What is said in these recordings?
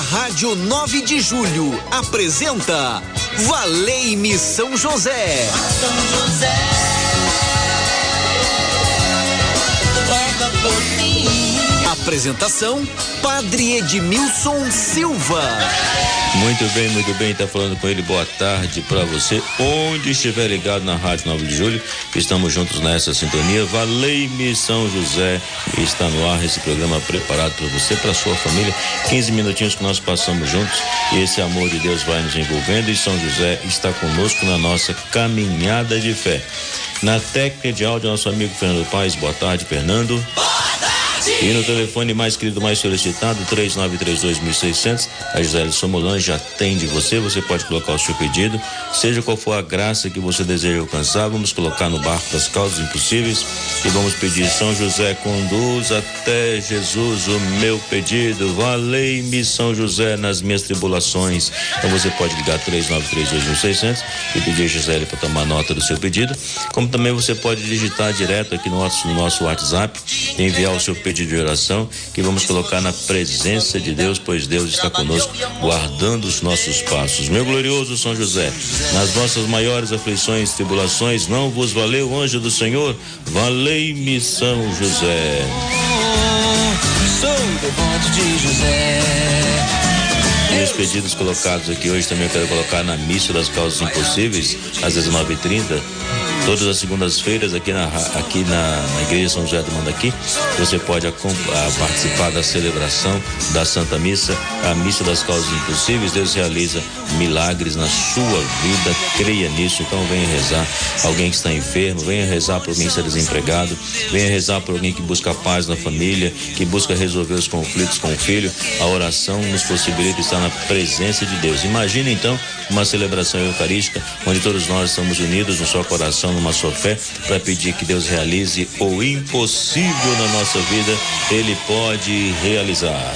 Rádio 9 de Julho apresenta Valei-me São José. São José. Apresentação Padre Edmilson Silva. Muito bem, muito bem, tá falando com ele. Boa tarde para você, onde estiver ligado na Rádio 9 de Julho. Estamos juntos nessa sintonia. Valei-me São José. Está no ar esse programa preparado para você, para sua família. 15 minutinhos que nós passamos juntos e esse amor de Deus vai nos envolvendo e São José está conosco na nossa caminhada de fé. Na técnica de áudio, nosso amigo Fernando Paz. Boa tarde, Fernando. Boa e no telefone mais querido, mais solicitado, 3932.600, a Gisele Somolange atende você. Você pode colocar o seu pedido, seja qual for a graça que você deseja alcançar. Vamos colocar no barco das causas impossíveis e vamos pedir: São José, conduz até Jesus o meu pedido. Valei-me, São José, nas minhas tribulações. Então você pode ligar 3932.600 e pedir a Gisele para tomar nota do seu pedido. Como também você pode digitar direto aqui no nosso, no nosso WhatsApp e enviar o seu pedido pedido de oração que vamos colocar na presença de Deus, pois Deus está conosco, guardando os nossos passos. Meu glorioso São José, nas vossas maiores aflições e tribulações, não vos valeu anjo do Senhor? Valei-me, São José. De José. E os pedidos colocados aqui hoje também eu quero colocar na missa das causas impossíveis, às 19h30 todas as segundas-feiras aqui na, aqui na, na Igreja São José do Mandaqui. Você pode a, a participar da celebração da Santa Missa, a Missa das Causas Impossíveis. Deus realiza milagres na sua vida, creia nisso. Então venha rezar. Alguém que está enfermo, venha rezar por alguém que está desempregado, venha rezar por alguém que busca paz na família, que busca resolver os conflitos com o filho. A oração nos possibilita estar na presença de Deus. Imagine então uma celebração eucarística onde todos nós estamos unidos no seu coração numa sua fé, para pedir que Deus realize o impossível na nossa vida, Ele pode realizar.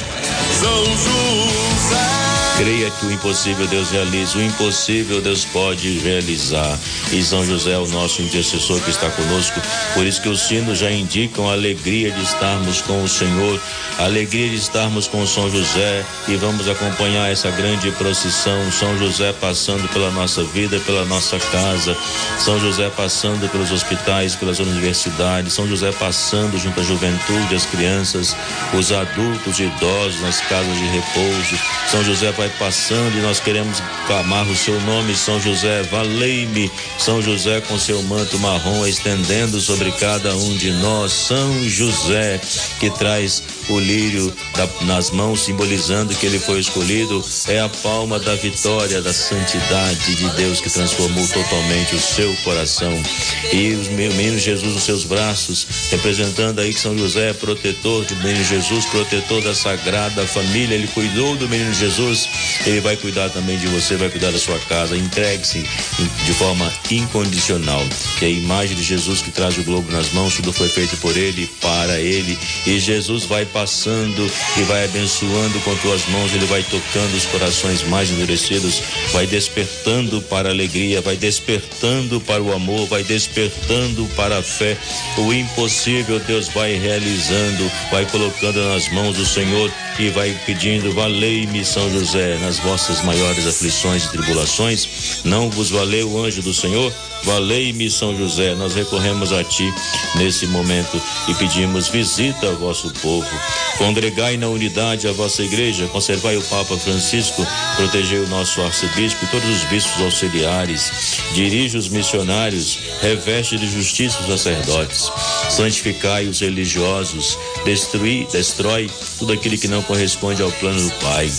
São José. Creia que o impossível Deus realiza, o impossível Deus pode realizar. E São José é o nosso intercessor que está conosco. Por isso que os sinos já indicam a alegria de estarmos com o Senhor, a alegria de estarmos com São José e vamos acompanhar essa grande procissão. São José passando pela nossa vida, pela nossa casa. São José passando pelos hospitais, pelas universidades. São José passando junto à juventude, as crianças, os adultos e idosos nas casas de repouso. São José vai vai passando e nós queremos clamar o seu nome, São José. Valei-me, São José, com seu manto marrom estendendo sobre cada um de nós. São José, que traz o lírio da, nas mãos, simbolizando que ele foi escolhido, é a palma da vitória, da santidade de Deus que transformou totalmente o seu coração. E o menino Jesus nos seus braços, representando aí que São José é protetor do menino Jesus, protetor da sagrada família. Ele cuidou do menino Jesus, ele vai cuidar também de você, vai cuidar da sua casa. Entregue-se de forma incondicional. Que a imagem de Jesus que traz o globo nas mãos, tudo foi feito por ele, para ele. E Jesus vai passando e vai abençoando com tuas mãos, ele vai tocando os corações mais endurecidos, vai despertando para a alegria, vai despertando para o amor, vai despertando para a fé. O impossível Deus vai realizando, vai colocando nas mãos do Senhor e vai pedindo: Valei-me, São José, nas vossas maiores aflições e tribulações. Não vos valeu o anjo do Senhor? Valei-me, São José. Nós recorremos a ti nesse momento e pedimos: visita ao vosso povo, congregai na unidade a vossa igreja, conservai o Papa Francisco, protegei o nosso arcebispo e todos os bispos auxiliares, dirige os missionários, reveste de justiça os sacerdotes, santificai os religiosos, destrui, destrói tudo aquilo que não corresponde ao plano do Pai.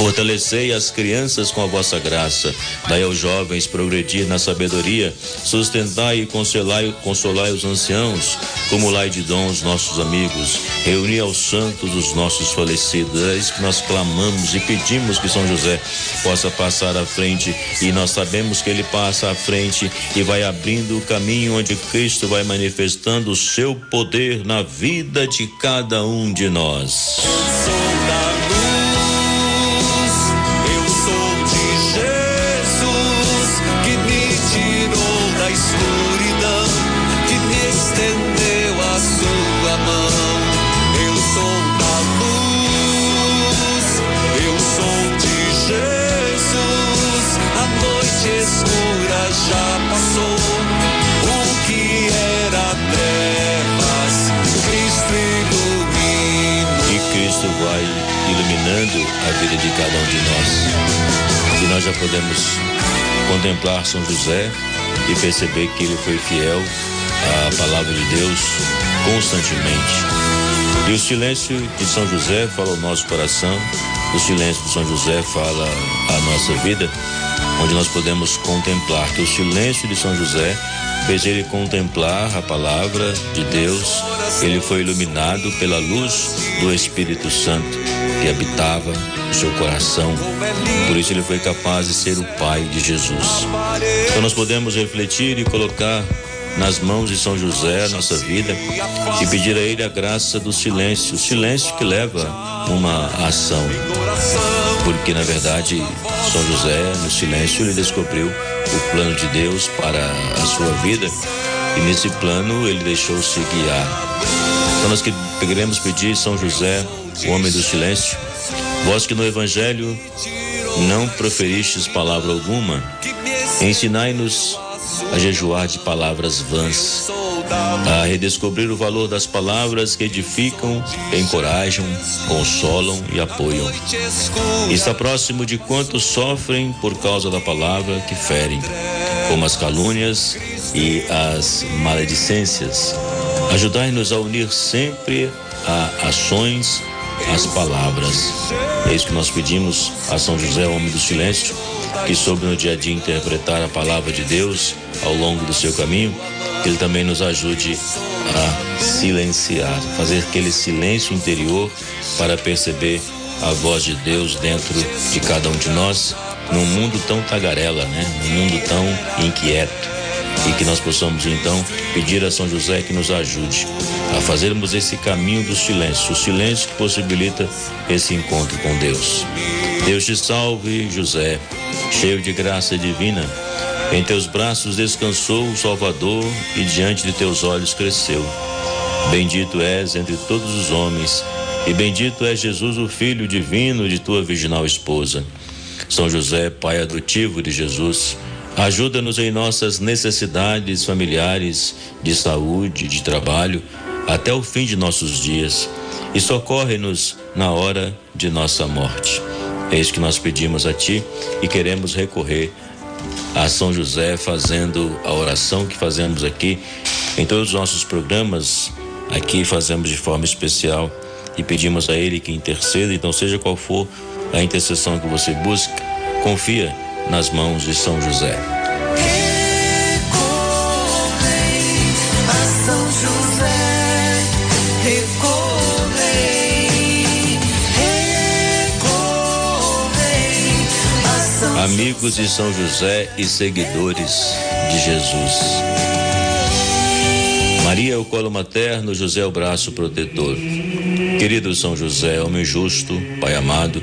Fortalecei as crianças com a vossa graça, dai aos jovens progredir na sabedoria, sustentai e consolai, consolai os anciãos, cumulai de dons nossos amigos, reuni aos santos os nossos falecidos. É isso que nós clamamos e pedimos que São José possa passar à frente e nós sabemos que ele passa à frente e vai abrindo o caminho onde Cristo vai manifestando o seu poder na vida de cada um de nós. A vida de cada um de nós. E nós já podemos contemplar São José e perceber que ele foi fiel à palavra de Deus constantemente. E o silêncio de São José fala ao nosso coração, o silêncio de São José fala a nossa vida, onde nós podemos contemplar que o silêncio de São José fez ele contemplar a palavra de Deus, ele foi iluminado pela luz do Espírito Santo que habitava no seu coração. Por isso ele foi capaz de ser o pai de Jesus. Então nós podemos refletir e colocar nas mãos de São José a nossa vida e pedir a ele a graça do silêncio, o silêncio que leva uma ação. Porque na verdade São José no silêncio ele descobriu o plano de Deus para a sua vida e nesse plano ele deixou-se guiar. Então nós queremos pedir São José, o homem do silêncio, vós que no evangelho não proferistes palavra alguma, ensinai-nos a jejuar de palavras vãs, a redescobrir o valor das palavras que edificam, encorajam, consolam e apoiam. Está próximo de quantos sofrem por causa da palavra que ferem, como as calúnias e as maledicências. Ajudai-nos a unir sempre a ações as palavras. É isso que nós pedimos a São José, homem do silêncio, que soube no dia a dia interpretar a palavra de Deus ao longo do seu caminho, que ele também nos ajude a silenciar, fazer aquele silêncio interior para perceber a voz de Deus dentro de cada um de nós, num mundo tão tagarela, né? Num mundo tão inquieto e que nós possamos então pedir a São José que nos ajude a fazermos esse caminho do silêncio, o silêncio que possibilita esse encontro com Deus. Deus te salve, José, cheio de graça divina. Em teus braços descansou o Salvador e diante de teus olhos cresceu. Bendito és entre todos os homens, e bendito é Jesus, o Filho divino de tua virginal esposa. São José, Pai adotivo de Jesus, Ajuda-nos em nossas necessidades familiares, de saúde, de trabalho, até o fim de nossos dias, e socorre-nos na hora de nossa morte. É isso que nós pedimos a Ti e queremos recorrer a São José fazendo a oração que fazemos aqui em todos os nossos programas. Aqui fazemos de forma especial e pedimos a Ele que interceda. Então, seja qual for a intercessão que você busca, confia nas mãos de São José. Amigos de São José e seguidores de Jesus. Maria é o colo materno, José é o braço protetor. Querido São José, homem justo, Pai amado,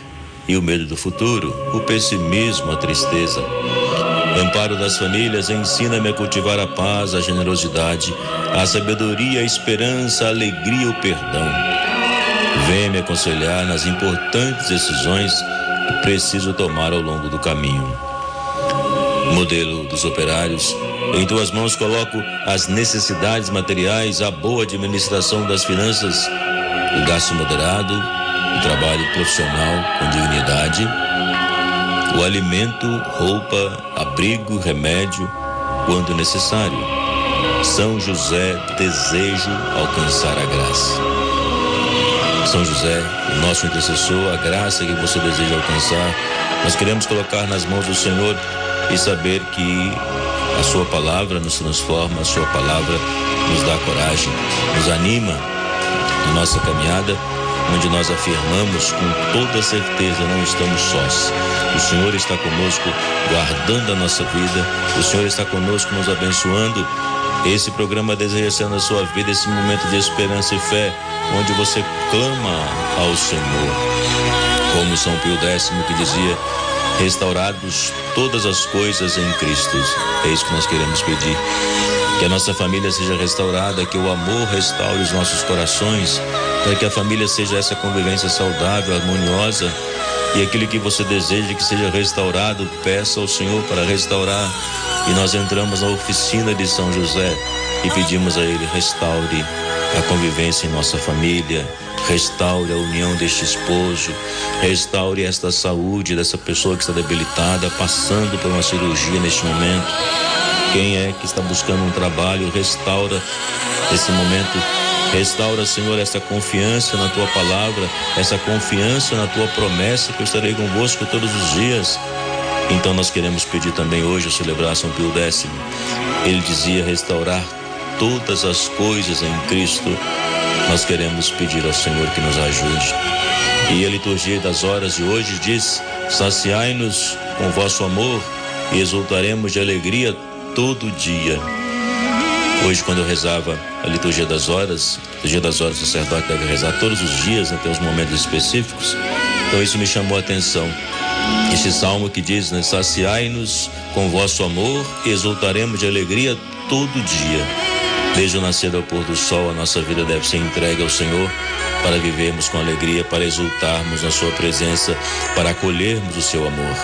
e o medo do futuro, o pessimismo, a tristeza. Amparo das famílias, ensina-me a cultivar a paz, a generosidade, a sabedoria, a esperança, a alegria, o perdão. Venha me aconselhar nas importantes decisões que preciso tomar ao longo do caminho. Modelo dos operários, em tuas mãos coloco as necessidades materiais, a boa administração das finanças, o gasto moderado, o trabalho profissional com dignidade, o alimento, roupa, abrigo, remédio, quando necessário. São José, desejo alcançar a graça. São José, o nosso intercessor, a graça que você deseja alcançar, nós queremos colocar nas mãos do Senhor e saber que a Sua palavra nos transforma, a Sua palavra nos dá coragem, nos anima na nossa caminhada onde nós afirmamos com toda certeza não estamos sós. O Senhor está conosco, guardando a nossa vida, o Senhor está conosco, nos abençoando Esse programa deseja na sua vida esse momento de esperança e fé, onde você clama ao Senhor. Como São Pio X que dizia, restaurados todas as coisas em Cristo. É isso que nós queremos pedir. Que a nossa família seja restaurada, que o amor restaure os nossos corações, para que a família seja essa convivência saudável, harmoniosa. E aquilo que você deseja que seja restaurado, peça ao Senhor para restaurar. E nós entramos na oficina de São José e pedimos a Ele: restaure a convivência em nossa família, restaure a união deste esposo, restaure esta saúde dessa pessoa que está debilitada, passando por uma cirurgia neste momento. Quem é que está buscando um trabalho, restaura esse momento. Restaura, Senhor, essa confiança na tua palavra, essa confiança na tua promessa que eu estarei convosco todos os dias. Então nós queremos pedir também hoje a celebração Pio décimo. Ele dizia restaurar todas as coisas em Cristo. Nós queremos pedir ao Senhor que nos ajude. E a liturgia das horas de hoje diz: saciai-nos com vosso amor e exultaremos de alegria todo dia. Hoje, quando eu rezava a liturgia das horas, a liturgia das horas o sacerdote deve rezar todos os dias, até né, os momentos específicos. Então isso me chamou a atenção. Esse salmo que diz, né, saciai-nos com vosso amor e exultaremos de alegria todo dia. Desde o nascer ao pôr do sol, a nossa vida deve ser entregue ao Senhor para vivermos com alegria, para exultarmos na Sua presença, para acolhermos o Seu amor.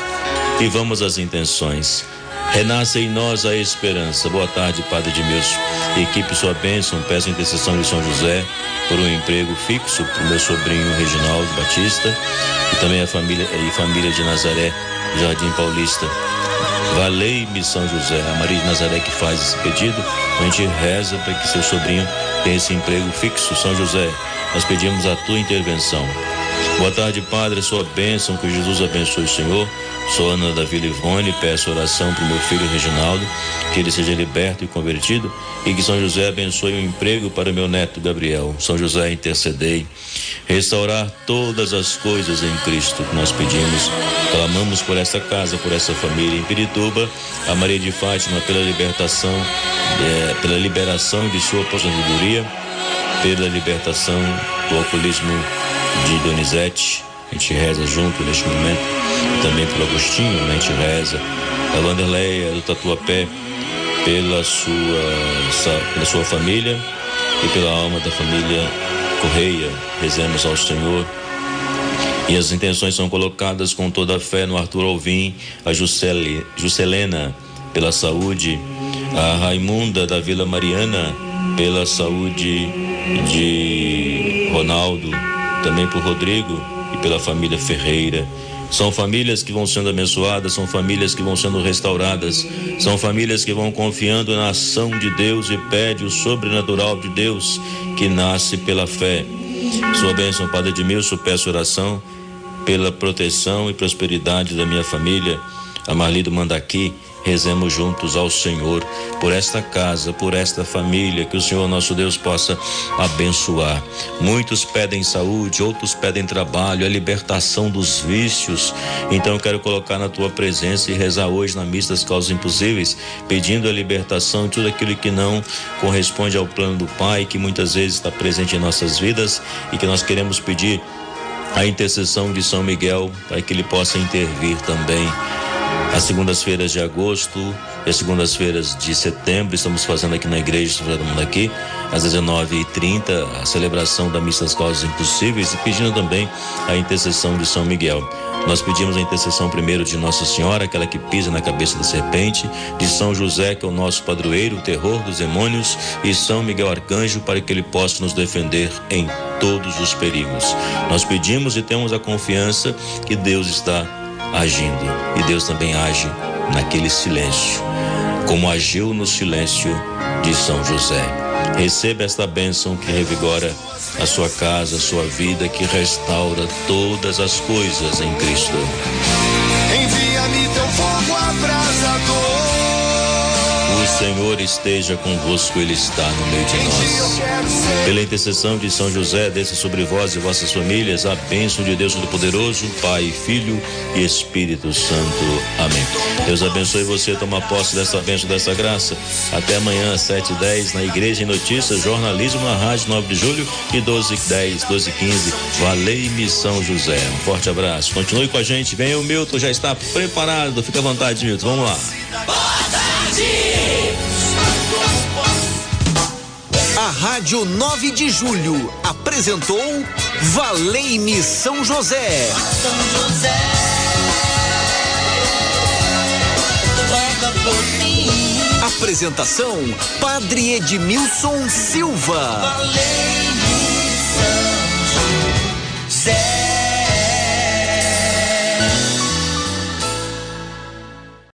E vamos às intenções. Renasce em nós a esperança. Boa tarde, Padre Edmilson. Equipe sua bênção, peço a intercessão de São José por um emprego fixo para o meu sobrinho Reginaldo Batista e também a família e família de Nazaré, Jardim Paulista. Valei-me São José, a Maria de Nazaré que faz esse pedido, a gente reza para que seu sobrinho tenha esse emprego fixo. São José, nós pedimos a tua intervenção. Boa tarde, Padre, sua bênção, que Jesus abençoe o Senhor Sou Ana da Vila Ivone, peço oração para o meu filho Reginaldo, que ele seja liberto e convertido e que São José abençoe o um emprego para meu neto Gabriel. São José, intercedei. Restaurar todas as coisas em Cristo que nós pedimos. Clamamos por essa casa, por essa família em Pirituba, a Maria de Fátima pela libertação, é, pela liberação de sua aposentadoria, pela libertação do alcoolismo de Donizete. A gente reza junto neste momento também pelo Agostinho, né? a gente reza, a Wanderleia do Tatuapé, pela sua, pela sua família e pela alma da família Correia. Rezemos ao Senhor. E as intenções são colocadas com toda a fé no Arthur Alvim, a Juscele, Juscelena, pela saúde, a Raimunda da Vila Mariana, pela saúde de Ronaldo, também por Rodrigo e pela família Ferreira são famílias que vão sendo abençoadas, são famílias que vão sendo restauradas, são famílias que vão confiando na ação de Deus e pede o sobrenatural de Deus que nasce pela fé. Sua bênção, Padre Edmilson, peço oração pela proteção e prosperidade da minha família. A Marlido manda aqui Rezemos juntos ao Senhor por esta casa, por esta família, que o Senhor nosso Deus possa abençoar. Muitos pedem saúde, outros pedem trabalho, a libertação dos vícios. Então eu quero colocar na tua presença e rezar hoje na missa das causas impossíveis, pedindo a libertação de tudo aquilo que não corresponde ao plano do Pai, que muitas vezes está presente em nossas vidas e que nós queremos pedir a intercessão de São Miguel para que ele possa intervir também as segundas-feiras de agosto e as segundas-feiras de setembro, estamos fazendo aqui na igreja, todo mundo aqui, às 19h30, a celebração da Missa das Causas Impossíveis e pedindo também a intercessão de São Miguel. Nós pedimos a intercessão primeiro de Nossa Senhora, aquela que pisa na cabeça da serpente, de São José, que é o nosso padroeiro, o terror dos demônios, e São Miguel Arcanjo, para que ele possa nos defender em todos os perigos. Nós pedimos e temos a confiança que Deus está agindo. E Deus também age naquele silêncio, como agiu no silêncio de São José. Receba esta bênção que revigora a sua casa, a sua vida, que restaura todas as coisas em Cristo. Envia-me teu fogo abrasador Senhor esteja convosco, Ele está no meio de nós. Pela intercessão de São José, desça sobre vós e vossas famílias a bênção de Deus Todo-Poderoso, Pai, Filho e Espírito Santo. Amém. Deus abençoe você, toma posse dessa bênção, dessa graça. Até amanhã, às 7h10, na Igreja em Notícias, jornalismo na Rádio 9 de Julho e 12h10, 12h15. Valei-me São José. Um forte abraço. Continue com a gente. Venha o Milton, já está preparado. Fica à vontade, Milton. Vamos lá. A Rádio 9 de Julho apresentou Valei-me São José. São José. Apresentação Padre Edmilson Silva. Valei-me São José.